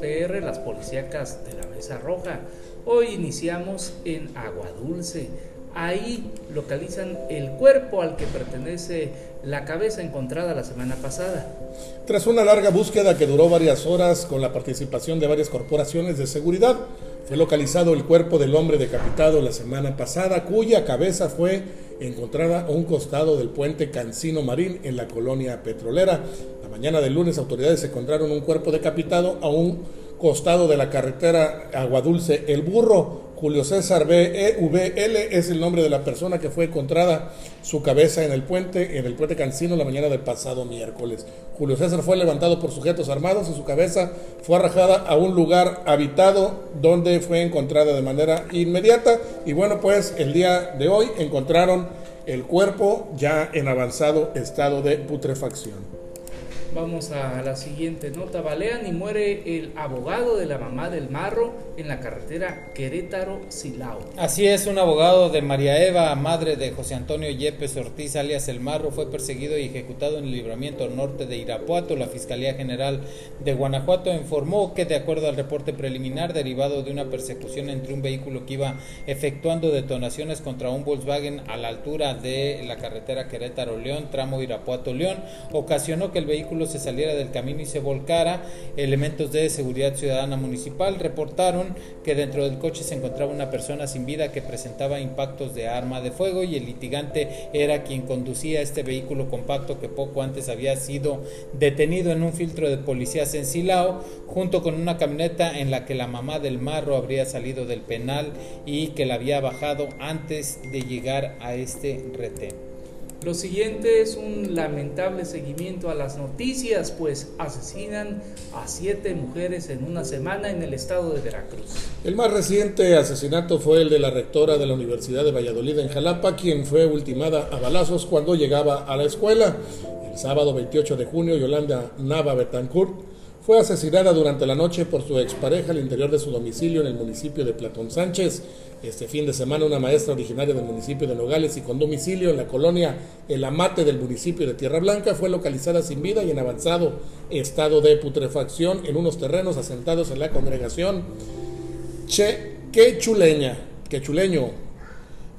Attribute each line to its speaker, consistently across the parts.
Speaker 1: PR, las policíacas de la Mesa Roja. Hoy iniciamos en Agua Dulce. Ahí localizan el cuerpo al que pertenece la cabeza encontrada la semana pasada.
Speaker 2: Tras una larga búsqueda que duró varias horas con la participación de varias corporaciones de seguridad, fue localizado el cuerpo del hombre decapitado la semana pasada, cuya cabeza fue encontrada a un costado del puente Cancino Marín en la colonia petrolera. La mañana del lunes autoridades encontraron un cuerpo decapitado a un costado de la carretera Aguadulce El Burro. Julio César BEVL es el nombre de la persona que fue encontrada su cabeza en el puente, en el puente Cancino la mañana del pasado miércoles. Julio César fue levantado por sujetos armados y su cabeza fue arrojada a un lugar habitado donde fue encontrada de manera inmediata. Y bueno, pues el día de hoy encontraron el cuerpo ya en avanzado estado de putrefacción.
Speaker 1: Vamos a la siguiente nota. Balean y muere el abogado de la mamá del Marro en la carretera Querétaro-Silao.
Speaker 3: Así es, un abogado de María Eva, madre de José Antonio Yepes Ortiz, alias El Marro, fue perseguido y ejecutado en el libramiento norte de Irapuato. La Fiscalía General de Guanajuato informó que, de acuerdo al reporte preliminar derivado de una persecución entre un vehículo que iba efectuando detonaciones contra un Volkswagen a la altura de la carretera Querétaro-León, tramo Irapuato-León, ocasionó que el vehículo se saliera del camino y se volcara. Elementos de seguridad ciudadana municipal reportaron que dentro del coche se encontraba una persona sin vida que presentaba impactos de arma de fuego y el litigante era quien conducía este vehículo compacto que poco antes había sido detenido en un filtro de policías en Silao junto con una camioneta en la que la mamá del marro habría salido del penal y que la había bajado antes de llegar a este retén.
Speaker 1: Lo siguiente es un lamentable seguimiento a las noticias, pues asesinan a siete mujeres en una semana en el estado de Veracruz.
Speaker 2: El más reciente asesinato fue el de la rectora de la Universidad de Valladolid en Jalapa, quien fue ultimada a balazos cuando llegaba a la escuela. El sábado 28 de junio, Yolanda Nava Betancourt fue asesinada durante la noche por su expareja al interior de su domicilio en el municipio de Platón Sánchez. Este fin de semana una maestra originaria del municipio de Nogales y con domicilio en la colonia El Amate del municipio de Tierra Blanca fue localizada sin vida y en avanzado estado de putrefacción en unos terrenos asentados en la congregación Che Quechuleña, Quechuleño.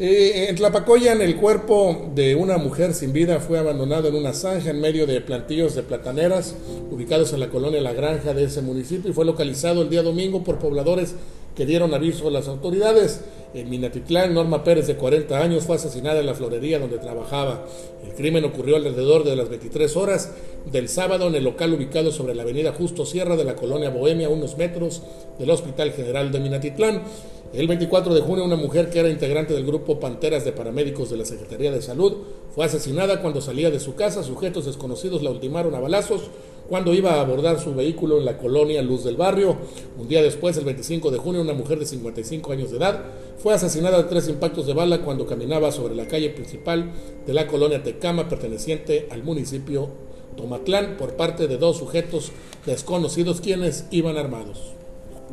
Speaker 2: Eh, en Tlapacoyan el cuerpo de una mujer sin vida fue abandonado en una zanja en medio de plantillos de plataneras ubicados en la colonia La Granja de ese municipio y fue localizado el día domingo por pobladores que dieron aviso a las autoridades. En Minatitlán, Norma Pérez, de 40 años, fue asesinada en la florería donde trabajaba. El crimen ocurrió alrededor de las 23 horas del sábado en el local ubicado sobre la avenida Justo Sierra de la colonia Bohemia, unos metros del Hospital General de Minatitlán. El 24 de junio, una mujer que era integrante del grupo Panteras de Paramédicos de la Secretaría de Salud fue asesinada cuando salía de su casa. Sujetos desconocidos la ultimaron a balazos cuando iba a abordar su vehículo en la colonia Luz del Barrio. Un día después, el 25 de junio, una mujer de 55 años de edad fue asesinada de tres impactos de bala cuando caminaba sobre la calle principal de la colonia Tecama, perteneciente al municipio Tomatlán, por parte de dos sujetos desconocidos quienes iban armados.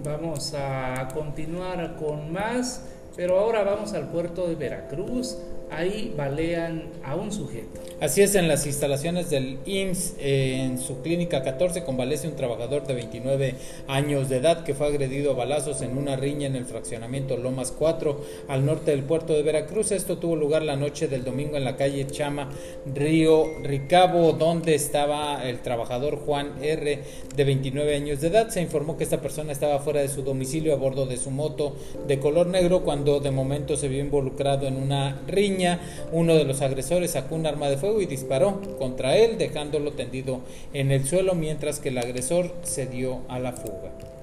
Speaker 1: Vamos a continuar con más, pero ahora vamos al puerto de Veracruz ahí balean a un sujeto.
Speaker 3: Así es, en las instalaciones del IMSS, en su clínica 14, convalece un trabajador de 29 años de edad que fue agredido a balazos en una riña en el fraccionamiento Lomas 4, al norte del puerto de Veracruz. Esto tuvo lugar la noche del domingo en la calle Chama, Río Ricabo, donde estaba el trabajador Juan R., de 29 años de edad. Se informó que esta persona estaba fuera de su domicilio a bordo de su moto de color negro cuando de momento se vio involucrado en una riña uno de los agresores sacó un arma de fuego y disparó contra él, dejándolo tendido en el suelo mientras que el agresor se dio a la fuga.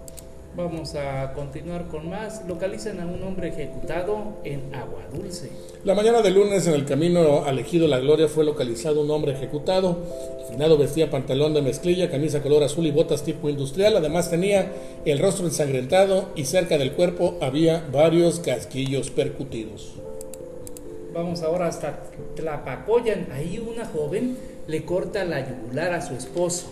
Speaker 1: Vamos a continuar con más. Localizan a un hombre ejecutado en Agua Dulce.
Speaker 2: La mañana del lunes, en el camino al Ejido La Gloria, fue localizado un hombre ejecutado. Finado vestía pantalón de mezclilla, camisa color azul y botas tipo industrial. Además, tenía el rostro ensangrentado y cerca del cuerpo había varios casquillos percutidos.
Speaker 1: Vamos ahora hasta Tlapacoyan. Ahí una joven le corta la yugular a su esposo.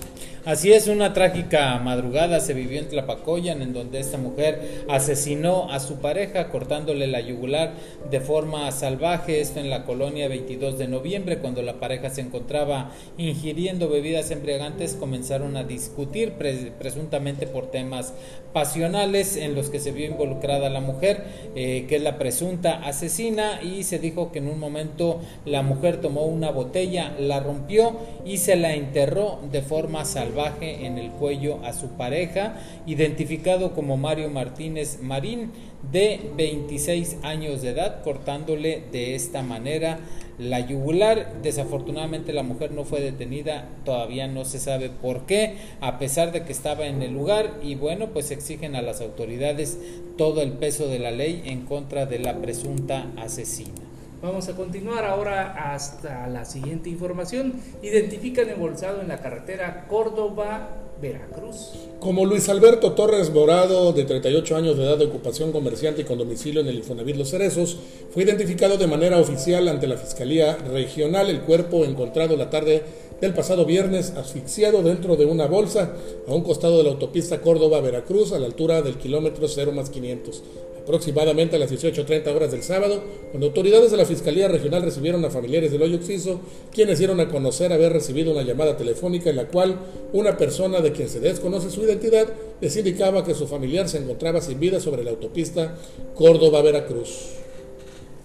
Speaker 3: Así es, una trágica madrugada se vivió en Tlapacoyan, en donde esta mujer asesinó a su pareja cortándole la yugular de forma salvaje. Esto en la colonia 22 de noviembre, cuando la pareja se encontraba ingiriendo bebidas embriagantes, comenzaron a discutir presuntamente por temas pasionales en los que se vio involucrada la mujer, eh, que es la presunta asesina, y se dijo que en un momento la mujer tomó una botella, la rompió y se la enterró de forma salvaje en el cuello a su pareja, identificado como Mario Martínez Marín, de 26 años de edad, cortándole de esta manera la yugular. Desafortunadamente la mujer no fue detenida, todavía no se sabe por qué, a pesar de que estaba en el lugar y bueno, pues exigen a las autoridades todo el peso de la ley en contra de la presunta asesina.
Speaker 1: Vamos a continuar ahora hasta la siguiente información. Identifican embolsado en la carretera Córdoba Veracruz.
Speaker 2: Como Luis Alberto Torres Morado, de 38 años de edad de ocupación comerciante y con domicilio en el Infonavit Los Cerezos, fue identificado de manera oficial ante la Fiscalía Regional el cuerpo encontrado la tarde del pasado viernes asfixiado dentro de una bolsa a un costado de la autopista Córdoba-Veracruz a la altura del kilómetro 0 más 500 aproximadamente a las 18.30 horas del sábado, cuando autoridades de la Fiscalía Regional recibieron a familiares del hoyo Oxiso, quienes dieron a conocer haber recibido una llamada telefónica en la cual una persona de quien se desconoce su identidad les indicaba que su familiar se encontraba sin vida sobre la autopista Córdoba-Veracruz.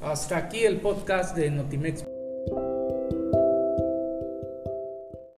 Speaker 1: Hasta aquí el podcast de Notimex.